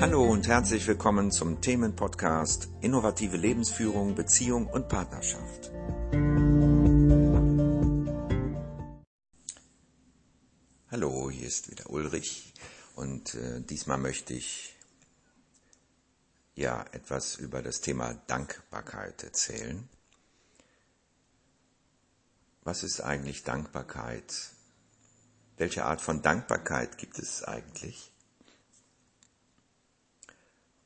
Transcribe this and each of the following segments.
Hallo und herzlich willkommen zum Themenpodcast Innovative Lebensführung, Beziehung und Partnerschaft. Hallo, hier ist wieder Ulrich und äh, diesmal möchte ich ja etwas über das Thema Dankbarkeit erzählen. Was ist eigentlich Dankbarkeit? Welche Art von Dankbarkeit gibt es eigentlich?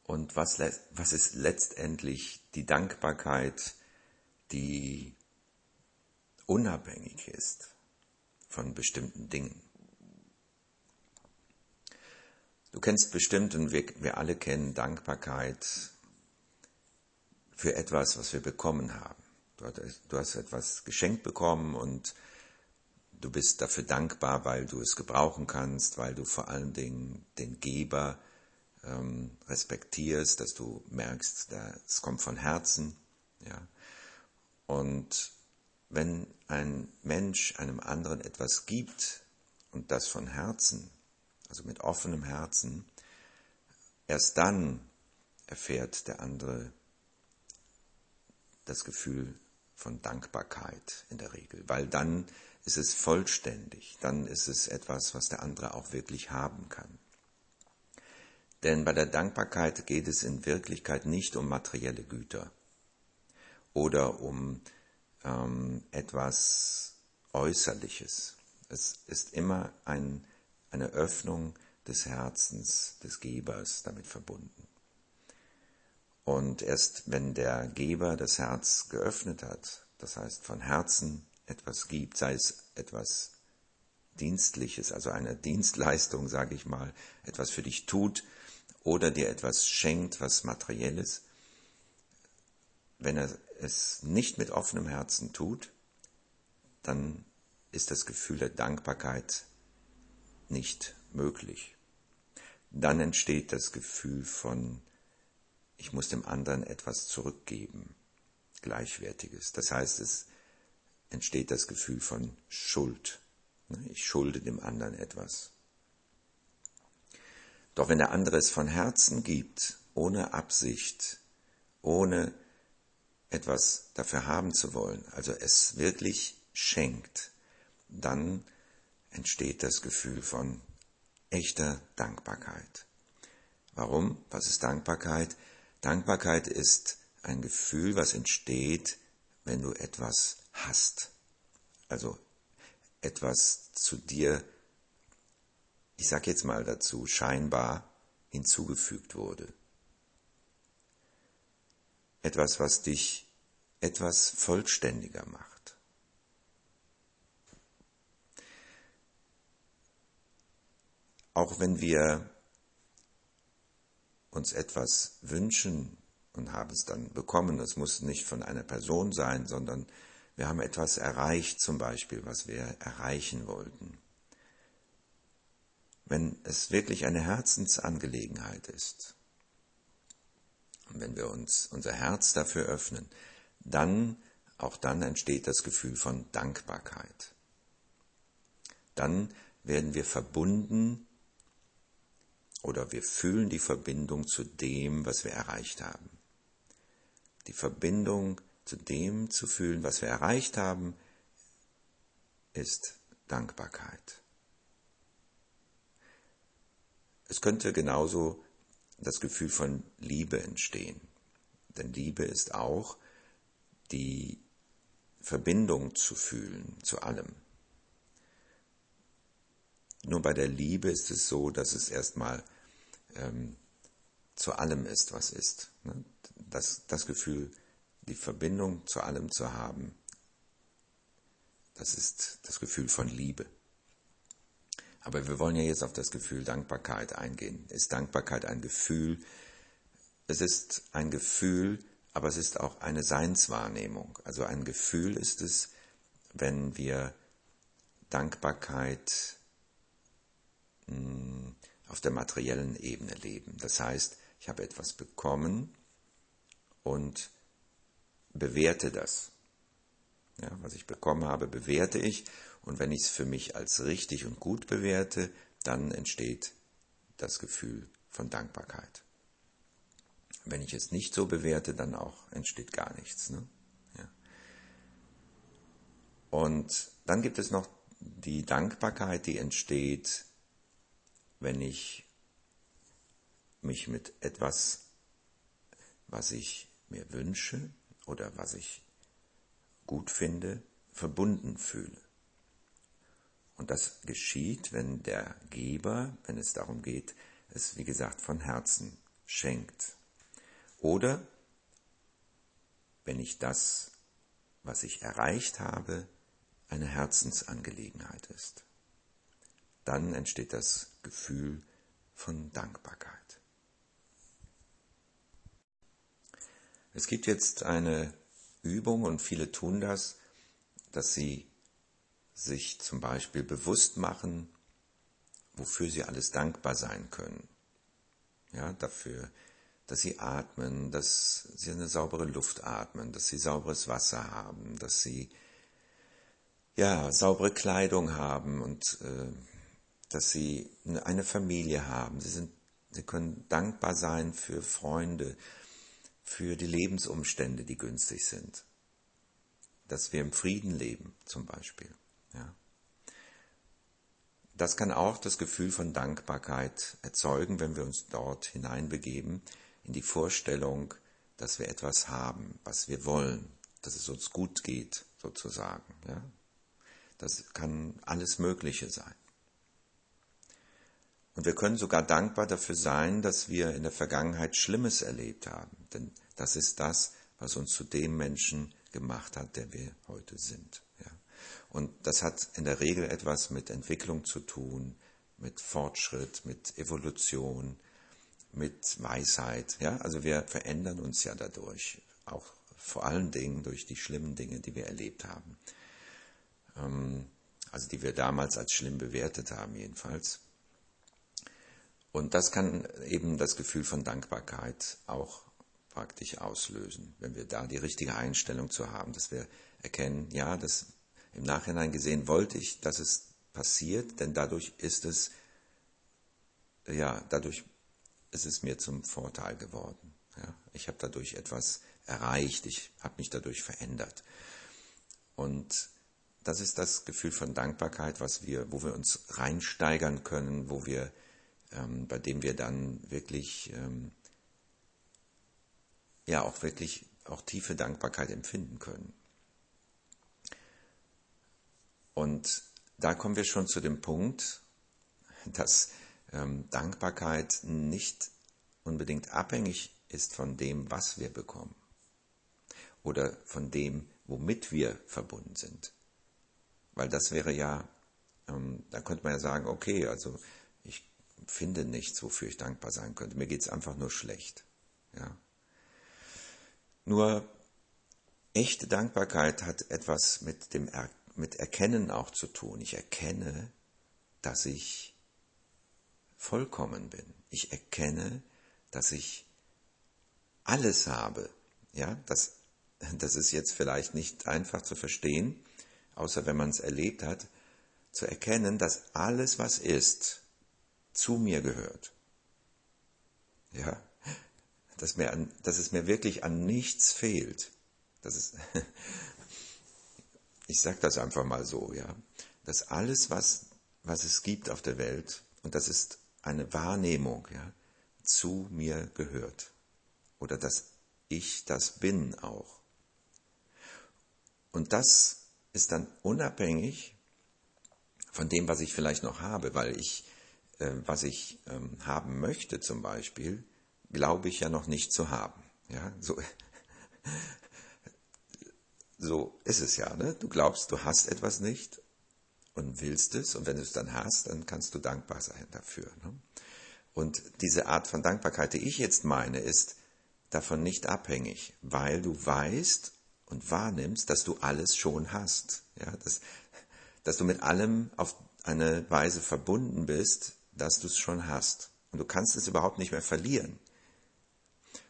Und was, was ist letztendlich die Dankbarkeit, die unabhängig ist von bestimmten Dingen? Du kennst bestimmt und wir, wir alle kennen Dankbarkeit für etwas, was wir bekommen haben. Du hast, du hast etwas geschenkt bekommen und du bist dafür dankbar, weil du es gebrauchen kannst, weil du vor allen Dingen den Geber ähm, respektierst, dass du merkst, es kommt von Herzen. Ja. Und wenn ein Mensch einem anderen etwas gibt und das von Herzen, also mit offenem Herzen, erst dann erfährt der andere das Gefühl von Dankbarkeit in der Regel, weil dann ist es vollständig, dann ist es etwas, was der andere auch wirklich haben kann. Denn bei der Dankbarkeit geht es in Wirklichkeit nicht um materielle Güter oder um ähm, etwas Äußerliches. Es ist immer ein, eine Öffnung des Herzens des Gebers damit verbunden. Und erst wenn der Geber das Herz geöffnet hat, das heißt von Herzen etwas gibt, sei es etwas Dienstliches, also eine Dienstleistung, sage ich mal, etwas für dich tut, oder dir etwas schenkt, was materielles, wenn er es nicht mit offenem Herzen tut, dann ist das Gefühl der Dankbarkeit nicht möglich. Dann entsteht das Gefühl von, ich muss dem anderen etwas zurückgeben, Gleichwertiges. Das heißt, es entsteht das Gefühl von Schuld. Ich schulde dem anderen etwas. Doch wenn der andere es von Herzen gibt, ohne Absicht, ohne etwas dafür haben zu wollen, also es wirklich schenkt, dann entsteht das Gefühl von echter Dankbarkeit. Warum? Was ist Dankbarkeit? Dankbarkeit ist ein Gefühl, was entsteht, wenn du etwas hast. Also etwas zu dir ich sage jetzt mal dazu, scheinbar hinzugefügt wurde. Etwas, was dich etwas vollständiger macht. Auch wenn wir uns etwas wünschen und haben es dann bekommen, das muss nicht von einer Person sein, sondern wir haben etwas erreicht, zum Beispiel, was wir erreichen wollten wenn es wirklich eine Herzensangelegenheit ist, und wenn wir uns unser Herz dafür öffnen, dann, auch dann entsteht das Gefühl von Dankbarkeit. Dann werden wir verbunden oder wir fühlen die Verbindung zu dem, was wir erreicht haben. Die Verbindung zu dem zu fühlen, was wir erreicht haben, ist Dankbarkeit. Es könnte genauso das Gefühl von Liebe entstehen. Denn Liebe ist auch die Verbindung zu fühlen zu allem. Nur bei der Liebe ist es so, dass es erstmal ähm, zu allem ist, was ist. Ne? Das, das Gefühl, die Verbindung zu allem zu haben, das ist das Gefühl von Liebe. Aber wir wollen ja jetzt auf das Gefühl Dankbarkeit eingehen. Ist Dankbarkeit ein Gefühl? Es ist ein Gefühl, aber es ist auch eine Seinswahrnehmung. Also ein Gefühl ist es, wenn wir Dankbarkeit hm, auf der materiellen Ebene leben. Das heißt, ich habe etwas bekommen und bewerte das. Ja, was ich bekommen habe, bewerte ich und wenn ich es für mich als richtig und gut bewerte, dann entsteht das Gefühl von Dankbarkeit. Wenn ich es nicht so bewerte, dann auch entsteht gar nichts. Ne? Ja. Und dann gibt es noch die Dankbarkeit, die entsteht, wenn ich mich mit etwas, was ich mir wünsche oder was ich gut finde, verbunden fühle. Und das geschieht, wenn der Geber, wenn es darum geht, es wie gesagt von Herzen schenkt. Oder wenn ich das, was ich erreicht habe, eine Herzensangelegenheit ist. Dann entsteht das Gefühl von Dankbarkeit. Es gibt jetzt eine Übung und viele tun das, dass sie sich zum Beispiel bewusst machen, wofür sie alles dankbar sein können. Ja, dafür, dass sie atmen, dass sie eine saubere Luft atmen, dass sie sauberes Wasser haben, dass sie ja saubere Kleidung haben und äh, dass sie eine Familie haben. Sie sind, sie können dankbar sein für Freunde, für die Lebensumstände, die günstig sind. Dass wir im Frieden leben, zum Beispiel. Ja. Das kann auch das Gefühl von Dankbarkeit erzeugen, wenn wir uns dort hineinbegeben, in die Vorstellung, dass wir etwas haben, was wir wollen, dass es uns gut geht, sozusagen. Ja. Das kann alles Mögliche sein. Und wir können sogar dankbar dafür sein, dass wir in der Vergangenheit Schlimmes erlebt haben. Denn das ist das, was uns zu dem Menschen gemacht hat, der wir heute sind. Ja. Und das hat in der Regel etwas mit Entwicklung zu tun, mit Fortschritt, mit Evolution, mit Weisheit. Ja, also wir verändern uns ja dadurch, auch vor allen Dingen durch die schlimmen Dinge, die wir erlebt haben. Ähm, also die wir damals als schlimm bewertet haben, jedenfalls. Und das kann eben das Gefühl von Dankbarkeit auch praktisch auslösen, wenn wir da die richtige Einstellung zu haben, dass wir erkennen, ja, das im Nachhinein gesehen wollte ich, dass es passiert, denn dadurch ist es, ja, dadurch ist es mir zum Vorteil geworden. Ja. Ich habe dadurch etwas erreicht, ich habe mich dadurch verändert. Und das ist das Gefühl von Dankbarkeit, was wir, wo wir uns reinsteigern können, wo wir ähm, bei dem wir dann wirklich, ähm, ja, auch wirklich auch tiefe Dankbarkeit empfinden können. Und da kommen wir schon zu dem Punkt, dass ähm, Dankbarkeit nicht unbedingt abhängig ist von dem, was wir bekommen oder von dem, womit wir verbunden sind. Weil das wäre ja, ähm, da könnte man ja sagen, okay, also finde nichts, wofür ich dankbar sein könnte. Mir geht es einfach nur schlecht. Ja. Nur echte Dankbarkeit hat etwas mit dem er mit Erkennen auch zu tun. Ich erkenne, dass ich vollkommen bin. Ich erkenne, dass ich alles habe. Ja, das, das ist jetzt vielleicht nicht einfach zu verstehen, außer wenn man es erlebt hat, zu erkennen, dass alles, was ist, zu mir gehört. Ja, dass, mir an, dass es mir wirklich an nichts fehlt. Das ist, ich sage das einfach mal so, ja, dass alles, was, was es gibt auf der Welt, und das ist eine Wahrnehmung, ja, zu mir gehört. Oder dass ich das bin auch. Und das ist dann unabhängig von dem, was ich vielleicht noch habe, weil ich äh, was ich ähm, haben möchte zum Beispiel, glaube ich ja noch nicht zu haben. Ja, so, so ist es ja. Ne? Du glaubst, du hast etwas nicht und willst es und wenn du es dann hast, dann kannst du dankbar sein dafür. Ne? Und diese Art von Dankbarkeit, die ich jetzt meine, ist davon nicht abhängig, weil du weißt und wahrnimmst, dass du alles schon hast. Ja, dass, dass du mit allem auf eine Weise verbunden bist, dass du es schon hast. Und du kannst es überhaupt nicht mehr verlieren.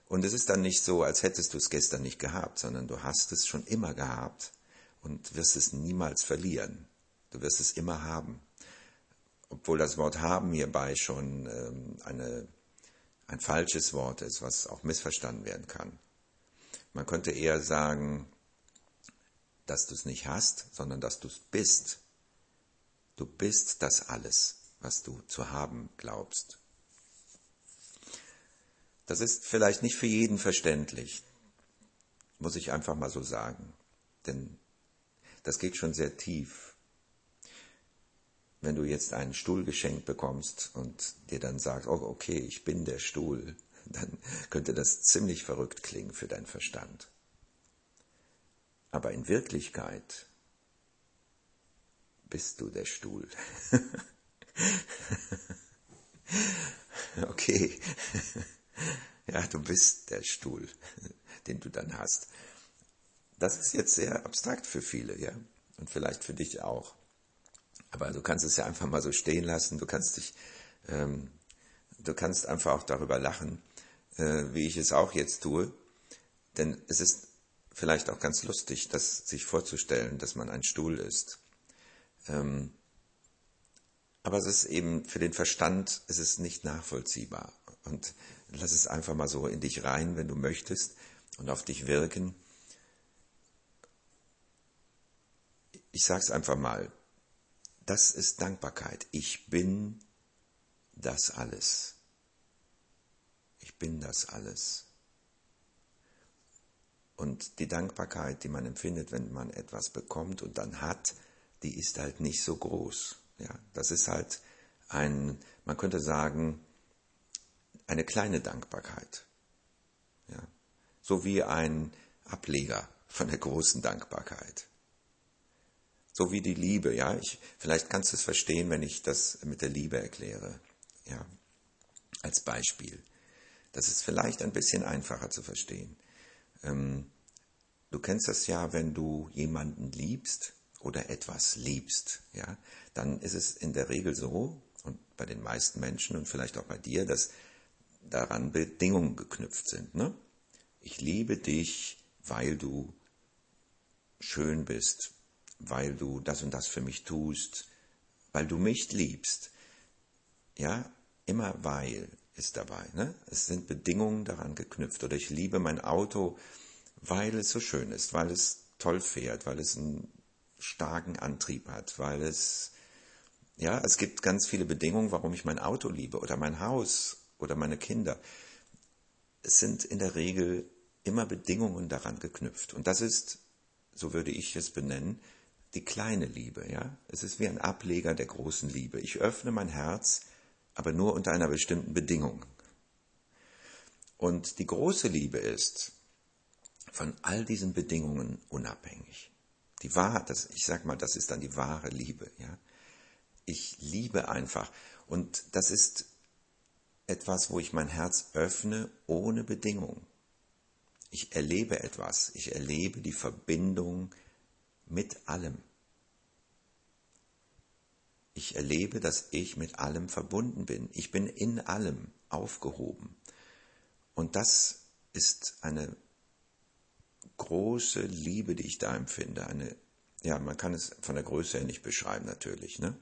Und es ist dann nicht so, als hättest du es gestern nicht gehabt, sondern du hast es schon immer gehabt und wirst es niemals verlieren. Du wirst es immer haben. Obwohl das Wort haben hierbei schon ähm, eine ein falsches Wort ist, was auch missverstanden werden kann. Man könnte eher sagen, dass du es nicht hast, sondern dass du es bist. Du bist das alles, was du zu haben glaubst. Das ist vielleicht nicht für jeden verständlich, muss ich einfach mal so sagen, denn das geht schon sehr tief. Wenn du jetzt einen Stuhl geschenkt bekommst und dir dann sagst, oh okay, ich bin der Stuhl, dann könnte das ziemlich verrückt klingen für deinen Verstand. Aber in Wirklichkeit bist du der Stuhl. okay. Ja, du bist der Stuhl, den du dann hast. Das ist jetzt sehr abstrakt für viele, ja. Und vielleicht für dich auch. Aber du kannst es ja einfach mal so stehen lassen. Du kannst dich, ähm, du kannst einfach auch darüber lachen, äh, wie ich es auch jetzt tue. Denn es ist vielleicht auch ganz lustig, das sich vorzustellen, dass man ein Stuhl ist. Ähm, aber es ist eben für den Verstand, es ist nicht nachvollziehbar. Und lass es einfach mal so in dich rein, wenn du möchtest, und auf dich wirken. Ich sag's einfach mal. Das ist Dankbarkeit. Ich bin das alles. Ich bin das alles. Und die Dankbarkeit, die man empfindet, wenn man etwas bekommt und dann hat, die ist halt nicht so groß. Ja, das ist halt ein, man könnte sagen, eine kleine Dankbarkeit. Ja, so wie ein Ableger von der großen Dankbarkeit. So wie die Liebe, ja. Ich, vielleicht kannst du es verstehen, wenn ich das mit der Liebe erkläre. Ja, als Beispiel. Das ist vielleicht ein bisschen einfacher zu verstehen. Ähm, du kennst das ja, wenn du jemanden liebst oder etwas liebst, ja, dann ist es in der Regel so, und bei den meisten Menschen und vielleicht auch bei dir, dass daran Bedingungen geknüpft sind. Ne? Ich liebe dich, weil du schön bist, weil du das und das für mich tust, weil du mich liebst. Ja, immer weil ist dabei. Ne? Es sind Bedingungen daran geknüpft. Oder ich liebe mein Auto, weil es so schön ist, weil es toll fährt, weil es einen starken Antrieb hat, weil es, ja, es gibt ganz viele Bedingungen, warum ich mein Auto liebe oder mein Haus oder meine Kinder. Es sind in der Regel immer Bedingungen daran geknüpft. Und das ist, so würde ich es benennen, die kleine Liebe, ja. Es ist wie ein Ableger der großen Liebe. Ich öffne mein Herz, aber nur unter einer bestimmten Bedingung. Und die große Liebe ist, von all diesen Bedingungen unabhängig. Die Wahrheit, das, ich sag mal, das ist dann die wahre Liebe, ja. Ich liebe einfach. Und das ist etwas, wo ich mein Herz öffne ohne Bedingung. Ich erlebe etwas. Ich erlebe die Verbindung mit allem. Ich erlebe, dass ich mit allem verbunden bin. Ich bin in allem aufgehoben. Und das ist eine große Liebe, die ich da empfinde. Eine, ja, man kann es von der Größe her nicht beschreiben natürlich, ne?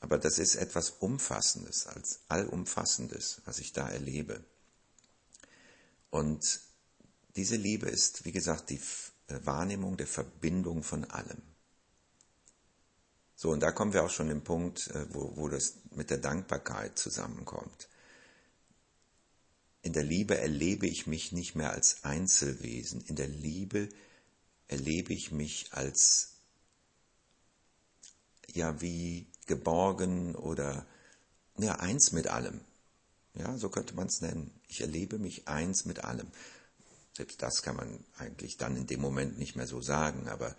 Aber das ist etwas Umfassendes, als Allumfassendes, was ich da erlebe. Und diese Liebe ist, wie gesagt, die äh, Wahrnehmung der Verbindung von allem. So, und da kommen wir auch schon im Punkt, äh, wo, wo das mit der Dankbarkeit zusammenkommt. In der Liebe erlebe ich mich nicht mehr als Einzelwesen. In der Liebe erlebe ich mich als, ja, wie geborgen oder, ja, eins mit allem. Ja, so könnte man es nennen. Ich erlebe mich eins mit allem. Selbst das kann man eigentlich dann in dem Moment nicht mehr so sagen, aber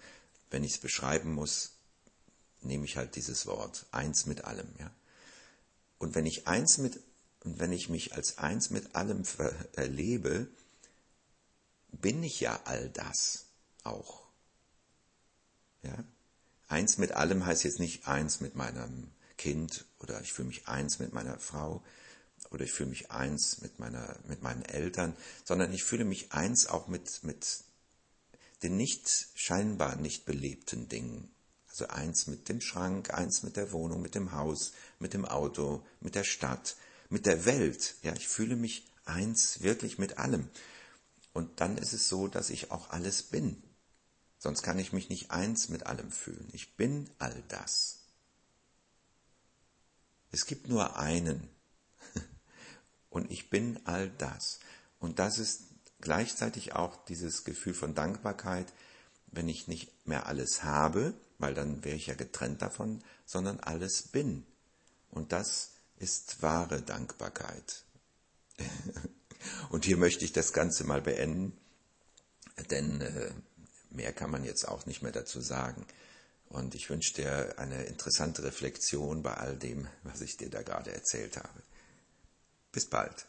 wenn ich es beschreiben muss, nehme ich halt dieses Wort, eins mit allem, ja. Und wenn ich eins mit und wenn ich mich als eins mit allem erlebe, bin ich ja all das auch. Ja? Eins mit allem heißt jetzt nicht eins mit meinem Kind oder ich fühle mich eins mit meiner Frau oder ich fühle mich eins mit meiner, mit meinen Eltern, sondern ich fühle mich eins auch mit, mit den nicht scheinbar nicht belebten Dingen. Also eins mit dem Schrank, eins mit der Wohnung, mit dem Haus, mit dem Auto, mit der Stadt, mit der Welt. Ja, ich fühle mich eins wirklich mit allem. Und dann ist es so, dass ich auch alles bin. Sonst kann ich mich nicht eins mit allem fühlen. Ich bin all das. Es gibt nur einen. Und ich bin all das. Und das ist gleichzeitig auch dieses Gefühl von Dankbarkeit, wenn ich nicht mehr alles habe, weil dann wäre ich ja getrennt davon, sondern alles bin. Und das ist wahre Dankbarkeit. Und hier möchte ich das Ganze mal beenden, denn äh, mehr kann man jetzt auch nicht mehr dazu sagen. Und ich wünsche dir eine interessante Reflexion bei all dem, was ich dir da gerade erzählt habe. Bis bald.